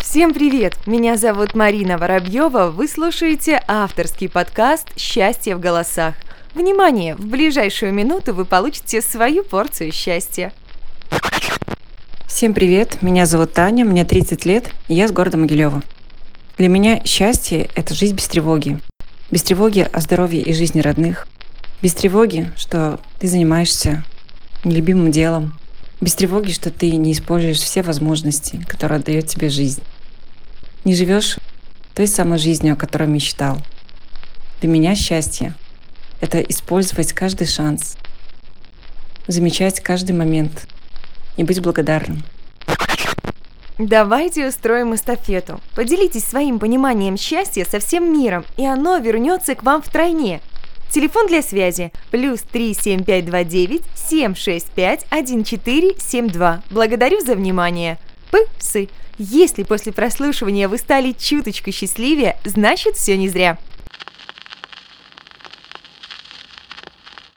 Всем привет! Меня зовут Марина Воробьева. Вы слушаете авторский подкаст «Счастье в голосах». Внимание! В ближайшую минуту вы получите свою порцию счастья. Всем привет! Меня зовут Таня, мне 30 лет, и я с города Могилева. Для меня счастье – это жизнь без тревоги. Без тревоги о здоровье и жизни родных. Без тревоги, что ты занимаешься нелюбимым делом. Без тревоги, что ты не используешь все возможности, которые дает тебе жизнь. Не живешь той самой жизнью, о которой мечтал. Для меня счастье — это использовать каждый шанс, замечать каждый момент и быть благодарным. Давайте устроим эстафету. Поделитесь своим пониманием счастья со всем миром, и оно вернется к вам втройне. Телефон для связи плюс 37529 765 1472. Благодарю за внимание. Псы. Если после прослушивания вы стали чуточку счастливее, значит все не зря.